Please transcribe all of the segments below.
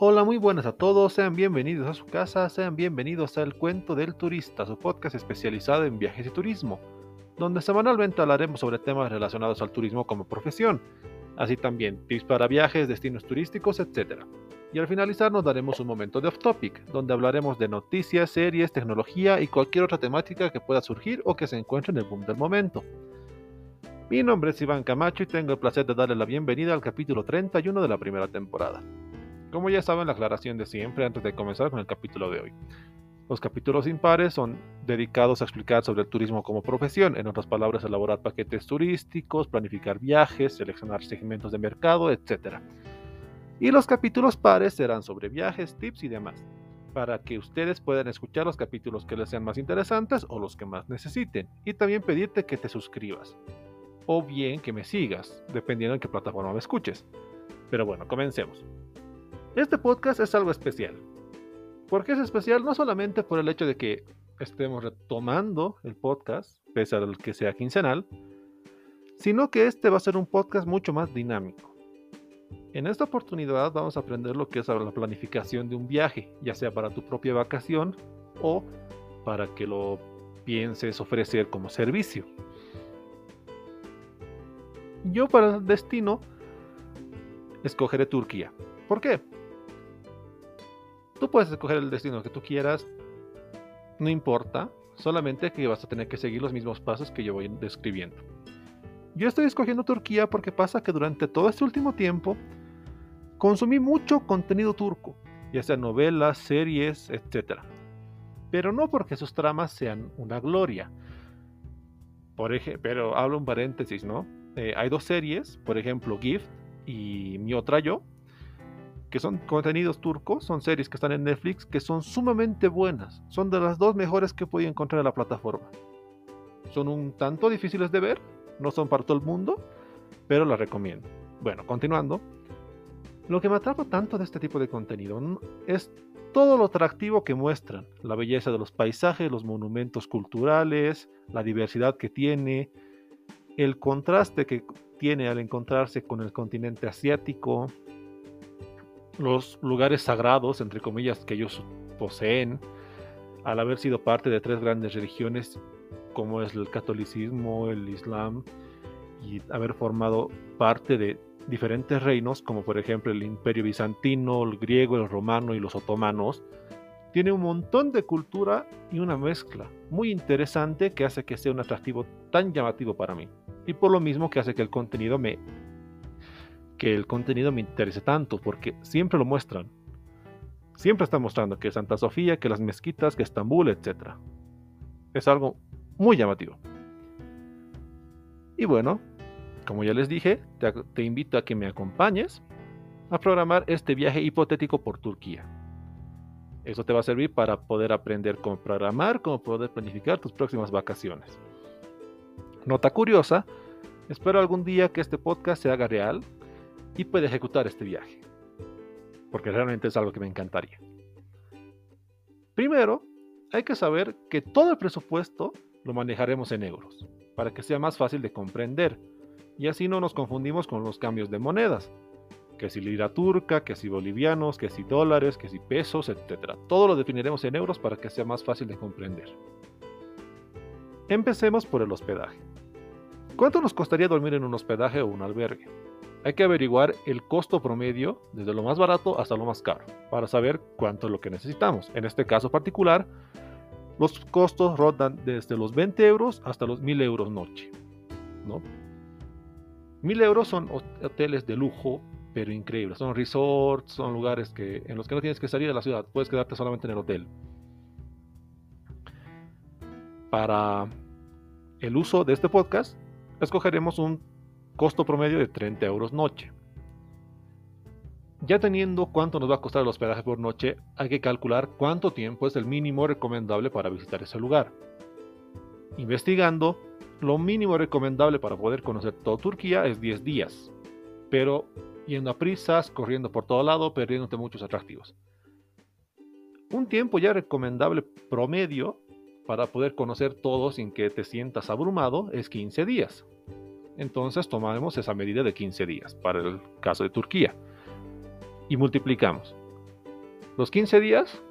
Hola, muy buenas a todos, sean bienvenidos a su casa, sean bienvenidos al Cuento del Turista, su podcast especializado en viajes y turismo, donde semanalmente hablaremos sobre temas relacionados al turismo como profesión, así también tips para viajes, destinos turísticos, etc. Y al finalizar nos daremos un momento de off topic, donde hablaremos de noticias, series, tecnología y cualquier otra temática que pueda surgir o que se encuentre en el boom del momento. Mi nombre es Iván Camacho y tengo el placer de darle la bienvenida al capítulo 31 de la primera temporada. Como ya saben, la aclaración de siempre antes de comenzar con el capítulo de hoy. Los capítulos impares son dedicados a explicar sobre el turismo como profesión, en otras palabras, elaborar paquetes turísticos, planificar viajes, seleccionar segmentos de mercado, etc. Y los capítulos pares serán sobre viajes, tips y demás, para que ustedes puedan escuchar los capítulos que les sean más interesantes o los que más necesiten, y también pedirte que te suscribas, o bien que me sigas, dependiendo en qué plataforma me escuches. Pero bueno, comencemos. Este podcast es algo especial. ¿Por qué es especial? No solamente por el hecho de que estemos retomando el podcast, pese a que sea quincenal, sino que este va a ser un podcast mucho más dinámico. En esta oportunidad vamos a aprender lo que es la planificación de un viaje, ya sea para tu propia vacación o para que lo pienses ofrecer como servicio. Yo para el destino escogeré Turquía. ¿Por qué? Tú puedes escoger el destino que tú quieras, no importa, solamente que vas a tener que seguir los mismos pasos que yo voy describiendo. Yo estoy escogiendo Turquía porque pasa que durante todo este último tiempo consumí mucho contenido turco, ya sea novelas, series, etc. Pero no porque sus tramas sean una gloria. Por pero hablo un paréntesis, ¿no? Eh, hay dos series, por ejemplo, Gift y Mi Otra Yo, que son contenidos turcos, son series que están en Netflix, que son sumamente buenas. Son de las dos mejores que he encontrar en la plataforma. Son un tanto difíciles de ver, no son para todo el mundo, pero las recomiendo. Bueno, continuando. Lo que me atrapa tanto de este tipo de contenido es todo lo atractivo que muestran, la belleza de los paisajes, los monumentos culturales, la diversidad que tiene, el contraste que tiene al encontrarse con el continente asiático, los lugares sagrados, entre comillas, que ellos poseen, al haber sido parte de tres grandes religiones como es el catolicismo, el islam, y haber formado parte de diferentes reinos, como por ejemplo el imperio bizantino, el griego, el romano y los otomanos, tiene un montón de cultura y una mezcla muy interesante que hace que sea un atractivo tan llamativo para mí. Y por lo mismo que hace que el contenido me que el contenido me interese tanto, porque siempre lo muestran. Siempre están mostrando que Santa Sofía, que las mezquitas, que Estambul, etc. Es algo muy llamativo. Y bueno, como ya les dije, te, te invito a que me acompañes a programar este viaje hipotético por Turquía. Eso te va a servir para poder aprender cómo programar, cómo poder planificar tus próximas vacaciones. Nota curiosa, espero algún día que este podcast se haga real y puede ejecutar este viaje. Porque realmente es algo que me encantaría. Primero, hay que saber que todo el presupuesto lo manejaremos en euros, para que sea más fácil de comprender, y así no nos confundimos con los cambios de monedas, que si lira turca, que si bolivianos, que si dólares, que si pesos, etc. Todo lo definiremos en euros para que sea más fácil de comprender. Empecemos por el hospedaje. ¿Cuánto nos costaría dormir en un hospedaje o un albergue? Hay que averiguar el costo promedio desde lo más barato hasta lo más caro para saber cuánto es lo que necesitamos. En este caso particular, los costos rodan desde los 20 euros hasta los 1000 euros noche. ¿no? 1000 euros son hoteles de lujo, pero increíbles. Son resorts, son lugares que, en los que no tienes que salir de la ciudad, puedes quedarte solamente en el hotel. Para el uso de este podcast, escogeremos un costo promedio de 30 euros noche. Ya teniendo cuánto nos va a costar el hospedaje por noche, hay que calcular cuánto tiempo es el mínimo recomendable para visitar ese lugar. Investigando, lo mínimo recomendable para poder conocer toda Turquía es 10 días, pero yendo a prisas, corriendo por todo lado, perdiéndote muchos atractivos. Un tiempo ya recomendable promedio para poder conocer todo sin que te sientas abrumado es 15 días entonces tomamos esa medida de 15 días para el caso de Turquía y multiplicamos. los 15 días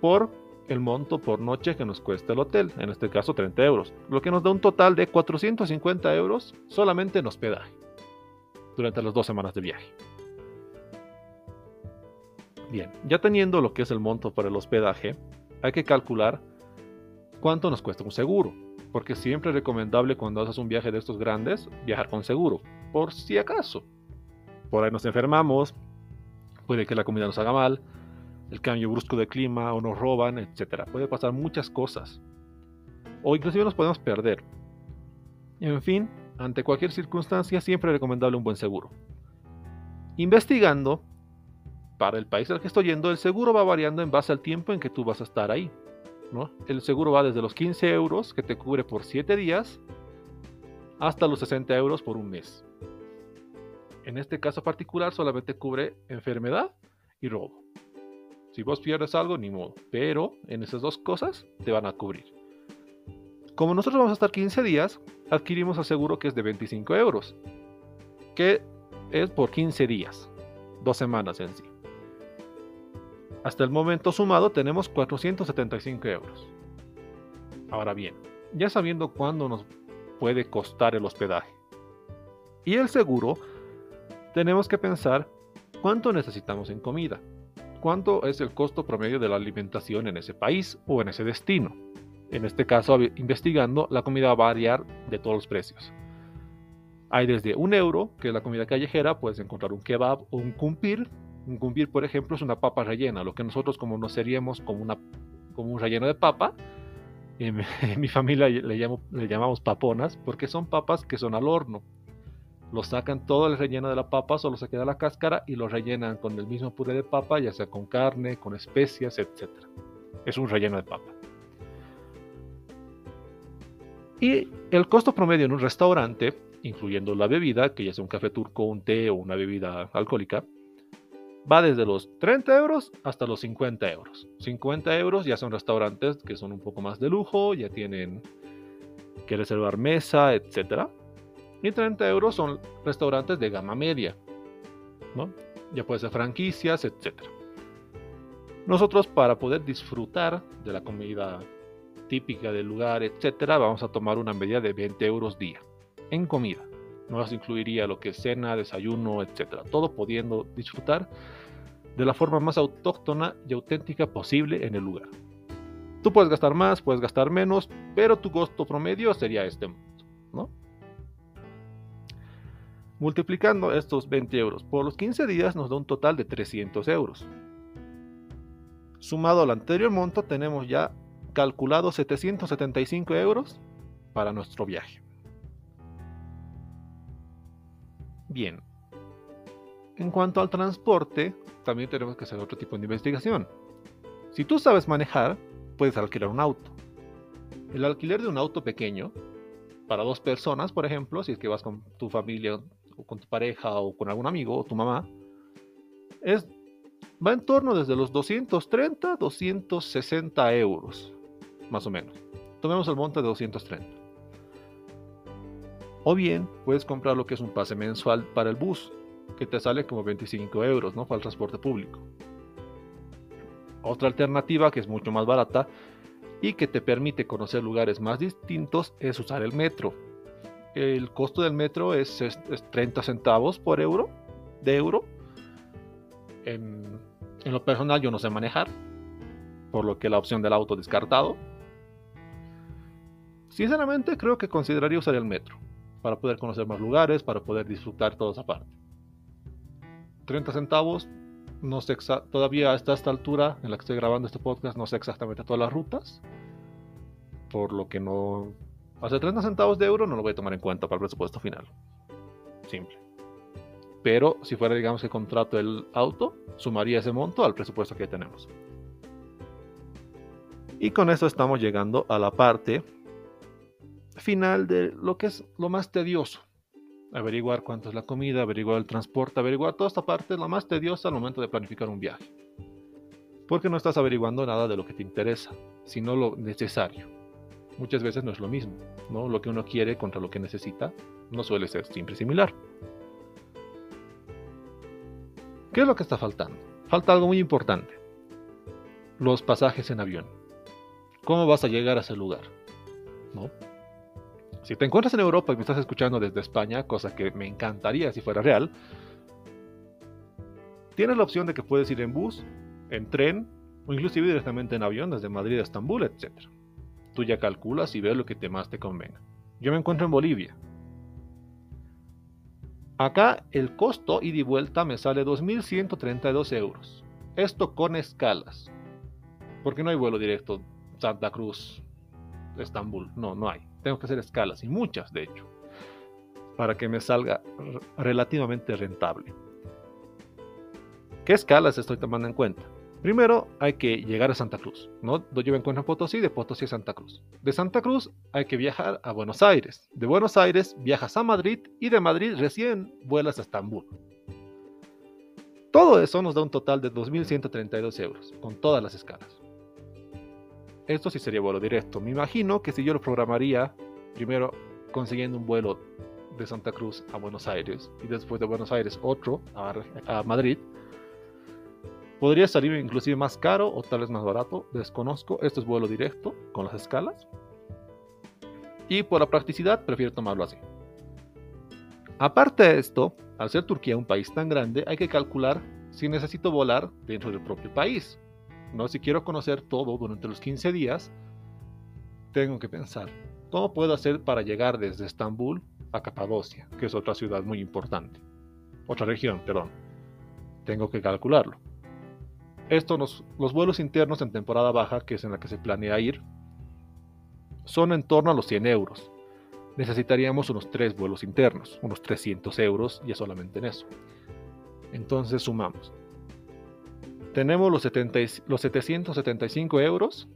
por el monto por noche que nos cuesta el hotel, en este caso 30 euros, lo que nos da un total de 450 euros solamente en hospedaje durante las dos semanas de viaje. Bien, ya teniendo lo que es el monto para el hospedaje, hay que calcular cuánto nos cuesta un seguro, porque siempre es recomendable cuando haces un viaje de estos grandes viajar con seguro, por si acaso. Por ahí nos enfermamos, puede que la comida nos haga mal, el cambio brusco de clima o nos roban, etc. Puede pasar muchas cosas. O inclusive nos podemos perder. En fin, ante cualquier circunstancia siempre es recomendable un buen seguro. Investigando, para el país al que estoy yendo, el seguro va variando en base al tiempo en que tú vas a estar ahí. ¿No? El seguro va desde los 15 euros, que te cubre por 7 días, hasta los 60 euros por un mes. En este caso particular solamente cubre enfermedad y robo. Si vos pierdes algo, ni modo. Pero en esas dos cosas te van a cubrir. Como nosotros vamos a estar 15 días, adquirimos el seguro que es de 25 euros. Que es por 15 días. Dos semanas en sí. Hasta el momento sumado tenemos 475 euros. Ahora bien, ya sabiendo cuándo nos puede costar el hospedaje y el seguro, tenemos que pensar cuánto necesitamos en comida cuánto es el costo promedio de la alimentación en ese país o en ese destino. En este caso, investigando, la comida va a variar de todos los precios. Hay desde un euro, que es la comida callejera, puedes encontrar un kebab o un kumpir. Un kumpir, por ejemplo, es una papa rellena, lo que nosotros como nos seríamos como, una, como un relleno de papa. En, mi familia le, le llamamos paponas porque son papas que son al horno lo sacan todo el relleno de la papa, solo se queda la cáscara y lo rellenan con el mismo puré de papa, ya sea con carne, con especias, etc. Es un relleno de papa. Y el costo promedio en un restaurante, incluyendo la bebida, que ya sea un café turco, un té o una bebida alcohólica, va desde los 30 euros hasta los 50 euros. 50 euros ya son restaurantes que son un poco más de lujo, ya tienen que reservar mesa, etcétera y 30 euros son restaurantes de gama media. ¿no? Ya puede ser franquicias, etc. Nosotros para poder disfrutar de la comida típica del lugar, etc., vamos a tomar una medida de 20 euros día en comida. No nos incluiría lo que es cena, desayuno, etc. Todo pudiendo disfrutar de la forma más autóctona y auténtica posible en el lugar. Tú puedes gastar más, puedes gastar menos, pero tu costo promedio sería este ¿no? Multiplicando estos 20 euros por los 15 días nos da un total de 300 euros. Sumado al anterior monto tenemos ya calculado 775 euros para nuestro viaje. Bien, en cuanto al transporte, también tenemos que hacer otro tipo de investigación. Si tú sabes manejar, puedes alquilar un auto. El alquiler de un auto pequeño, para dos personas, por ejemplo, si es que vas con tu familia o con tu pareja o con algún amigo o tu mamá, es, va en torno desde los 230 a 260 euros, más o menos. Tomemos el monte de 230. O bien puedes comprar lo que es un pase mensual para el bus, que te sale como 25 euros, ¿no? Para el transporte público. Otra alternativa que es mucho más barata y que te permite conocer lugares más distintos es usar el metro el costo del metro es, 30 centavos por euro, de euro. En, lo personal yo no sé manejar, por lo que la opción del auto descartado. Sinceramente creo que consideraría usar el metro, para poder conocer más lugares, para poder disfrutar toda esa parte. 30 centavos, no sé todavía hasta esta altura en la que estoy grabando este podcast, no sé exactamente todas las rutas, por lo que no Hace 30 centavos de euro no lo voy a tomar en cuenta para el presupuesto final. Simple. Pero si fuera, digamos, que contrato el auto, sumaría ese monto al presupuesto que tenemos. Y con eso estamos llegando a la parte final de lo que es lo más tedioso. Averiguar cuánto es la comida, averiguar el transporte, averiguar toda esta parte es lo más tediosa al momento de planificar un viaje. Porque no estás averiguando nada de lo que te interesa, sino lo necesario muchas veces no es lo mismo, ¿no? Lo que uno quiere contra lo que necesita no suele ser siempre similar. ¿Qué es lo que está faltando? Falta algo muy importante. los pasajes en avión. ¿Cómo vas a llegar a ese lugar? ¿No? Si te encuentras en Europa y me estás escuchando desde España, cosa que me encantaría si fuera real, tienes la opción de que puedes ir en bus, en tren o inclusive directamente en avión desde Madrid a Estambul, etc. Tú ya calculas y ves lo que te más te convenga. Yo me encuentro en Bolivia. Acá el costo ida y vuelta me sale 2.132 euros. Esto con escalas. Porque no hay vuelo directo Santa Cruz, Estambul. No, no hay. Tengo que hacer escalas y muchas de hecho. Para que me salga relativamente rentable. ¿Qué escalas estoy tomando en cuenta? Primero hay que llegar a Santa Cruz, ¿no? Yo me encuentro en Potosí, de Potosí a Santa Cruz. De Santa Cruz hay que viajar a Buenos Aires. De Buenos Aires viajas a Madrid y de Madrid recién vuelas a Estambul. Todo eso nos da un total de 2.132 euros, con todas las escalas. Esto sí sería vuelo directo. Me imagino que si yo lo programaría, primero consiguiendo un vuelo de Santa Cruz a Buenos Aires y después de Buenos Aires otro a, Madrid, Podría salir inclusive más caro o tal vez más barato, desconozco. Esto es vuelo directo con las escalas. Y por la practicidad prefiero tomarlo así. Aparte de esto, al ser Turquía un país tan grande, hay que calcular si necesito volar dentro del propio país. No, si quiero conocer todo durante los 15 días, tengo que pensar, ¿cómo puedo hacer para llegar desde Estambul a Capadocia, que es otra ciudad muy importante? Otra región, perdón. Tengo que calcularlo. Esto los vuelos internos en temporada baja, que es en la que se planea ir, son en torno a los 100 euros. Necesitaríamos unos 3 vuelos internos, unos 300 euros ya solamente en eso. Entonces sumamos. Tenemos los, 70, los 775 euros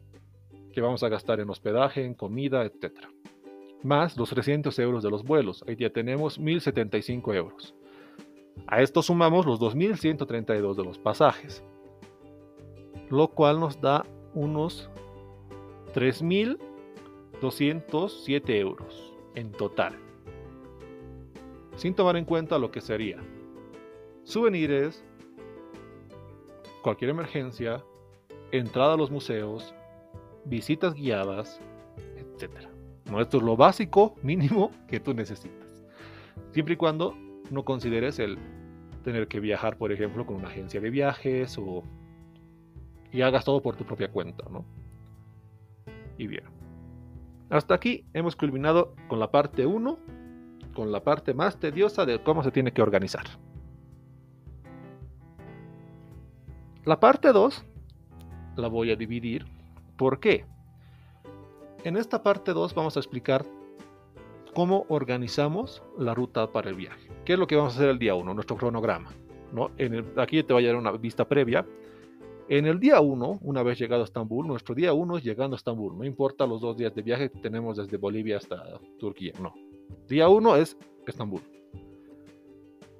que vamos a gastar en hospedaje, en comida, etc. Más los 300 euros de los vuelos. Ahí ya tenemos 1075 euros. A esto sumamos los 2132 de los pasajes lo cual nos da unos 3.207 euros en total. Sin tomar en cuenta lo que sería souvenirs, cualquier emergencia, entrada a los museos, visitas guiadas, etc. ¿No? Esto es lo básico, mínimo que tú necesitas. Siempre y cuando no consideres el tener que viajar, por ejemplo, con una agencia de viajes o y hagas todo por tu propia cuenta, ¿no? Y bien. Hasta aquí hemos culminado con la parte 1, con la parte más tediosa de cómo se tiene que organizar. La parte 2 la voy a dividir. ¿Por qué? En esta parte 2 vamos a explicar cómo organizamos la ruta para el viaje. ¿Qué es lo que vamos a hacer el día 1? Nuestro cronograma. ¿no? En aquí te voy a dar una vista previa en el día 1, una vez llegado a Estambul, nuestro día 1 es llegando a Estambul, no importa los dos días de viaje que tenemos desde Bolivia hasta Turquía, no. Día 1 es Estambul.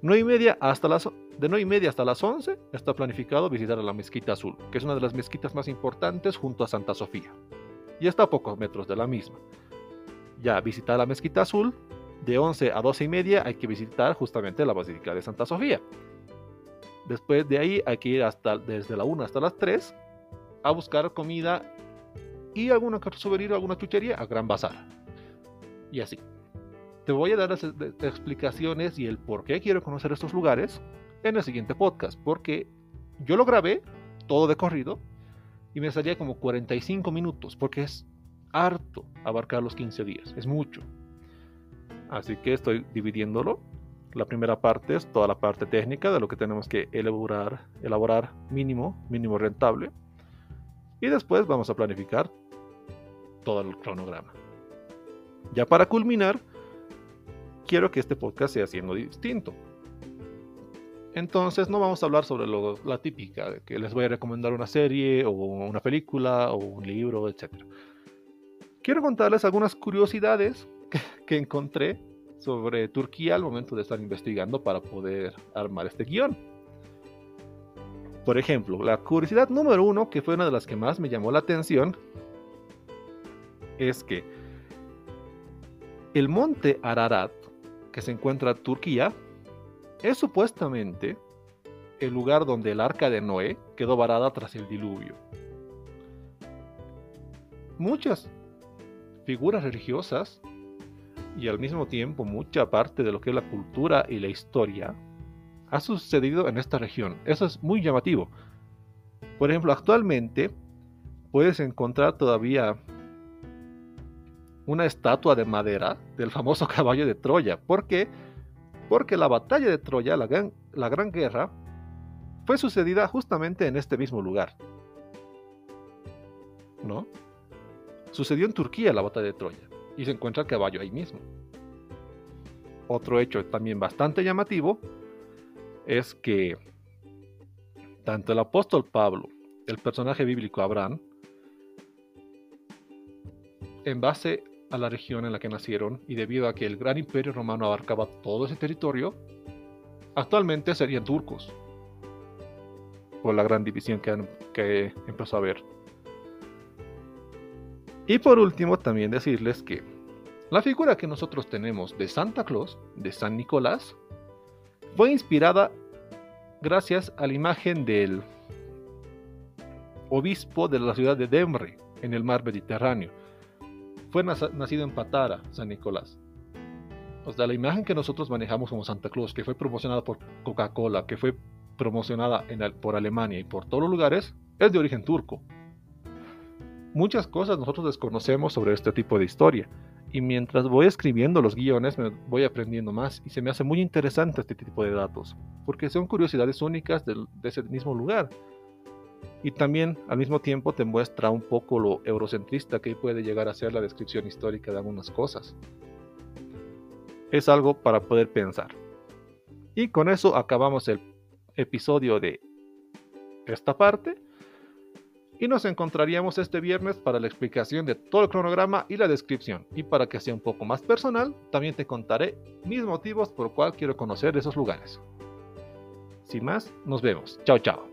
9 y media hasta las, de 9 y media hasta las 11 está planificado visitar la Mezquita Azul, que es una de las mezquitas más importantes junto a Santa Sofía. Y está a pocos metros de la misma. Ya visitar la Mezquita Azul, de 11 a 12 y media hay que visitar justamente la Basílica de Santa Sofía. Después de ahí hay que ir hasta, desde la 1 hasta las 3 a buscar comida y alguna souvenir alguna chuchería a Gran Bazar. Y así. Te voy a dar las explicaciones y el por qué quiero conocer estos lugares en el siguiente podcast. Porque yo lo grabé todo de corrido y me salía como 45 minutos. Porque es harto abarcar los 15 días. Es mucho. Así que estoy dividiéndolo la primera parte es toda la parte técnica de lo que tenemos que elaborar, elaborar mínimo, mínimo rentable. Y después vamos a planificar todo el cronograma. Ya para culminar, quiero que este podcast sea siendo distinto. Entonces no vamos a hablar sobre la típica, que les voy a recomendar una serie o una película o un libro, etc. Quiero contarles algunas curiosidades que encontré sobre Turquía al momento de estar investigando para poder armar este guion. Por ejemplo, la curiosidad número uno, que fue una de las que más me llamó la atención, es que el monte Ararat, que se encuentra en Turquía, es supuestamente el lugar donde el arca de Noé quedó varada tras el diluvio. muchas figuras religiosas y al mismo tiempo mucha parte de lo que es la cultura y la historia ha sucedido en esta región. Eso es muy llamativo. Por ejemplo, actualmente puedes encontrar todavía una estatua de madera del famoso caballo de Troya. ¿Por qué? Porque la batalla de Troya, la gran, la gran guerra, fue sucedida justamente en este mismo lugar. ¿No? Sucedió en Turquía la batalla de Troya y se encuentra el caballo ahí mismo. Otro hecho también bastante llamativo es que tanto el apóstol Pablo, el personaje bíblico Abraham, en base a la región en la que nacieron y debido a que el gran imperio romano abarcaba todo ese territorio, actualmente serían turcos, por la gran división que, empezó a haber. Y por último, también decirles que la figura que nosotros tenemos de Santa Claus, de San Nicolás, fue inspirada gracias a la imagen del obispo de la ciudad de Demre, en el mar Mediterráneo. Fue nacido en Patara, San Nicolás. O sea, la imagen que nosotros manejamos como Santa Claus, que fue promocionada por Coca-Cola, que fue promocionada por Alemania y por todos los lugares, es de origen turco. Muchas cosas nosotros desconocemos sobre este tipo de historia. Y mientras voy escribiendo los guiones, me voy aprendiendo más y se me hace muy interesante este tipo de datos, porque son curiosidades únicas de, de ese mismo lugar. Y también al mismo tiempo te muestra un poco lo eurocentrista que puede llegar a ser la descripción histórica de algunas cosas. Es algo para poder pensar. Y con eso acabamos el episodio de esta parte y nos encontraríamos este viernes para la explicación de todo el cronograma y la descripción. Y para que sea un poco más personal, también te contaré mis motivos por cual quiero conocer esos lugares. Sin más, nos vemos. Chao, chao.